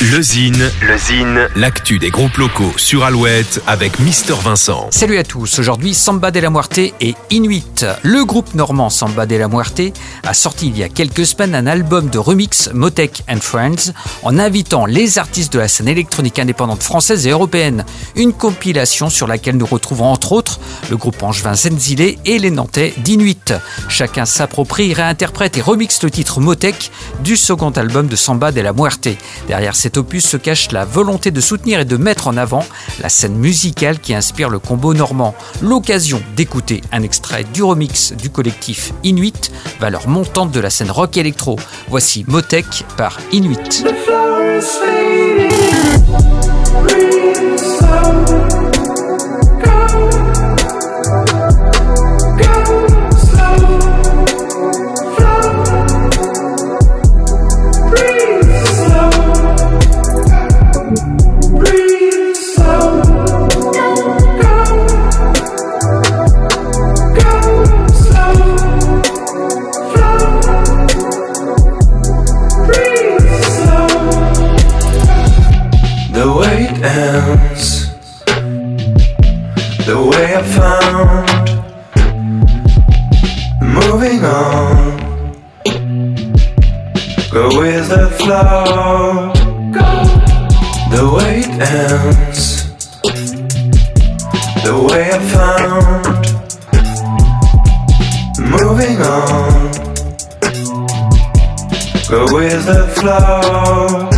Le Zine, le Zine, l'actu des groupes locaux sur Alouette avec Mister Vincent. Salut à tous, aujourd'hui Samba de la Muerte et Inuit. Le groupe normand Samba de la Muerte a sorti il y a quelques semaines un album de remix Motec and Friends en invitant les artistes de la scène électronique indépendante française et européenne. Une compilation sur laquelle nous retrouvons entre autres le groupe angevin Zenzile et les Nantais d'Inuit. Chacun s'approprie, réinterprète et remixe le titre Motec du second album de Samba de la Muerte. Derrière cet opus se cache la volonté de soutenir et de mettre en avant la scène musicale qui inspire le combo normand. L'occasion d'écouter un extrait du remix du collectif Inuit, valeur montante de la scène rock électro. Voici Motec par Inuit. Wait ends the way I found moving on. Go with the flow. The wait ends the way I found moving on. Go with the flow.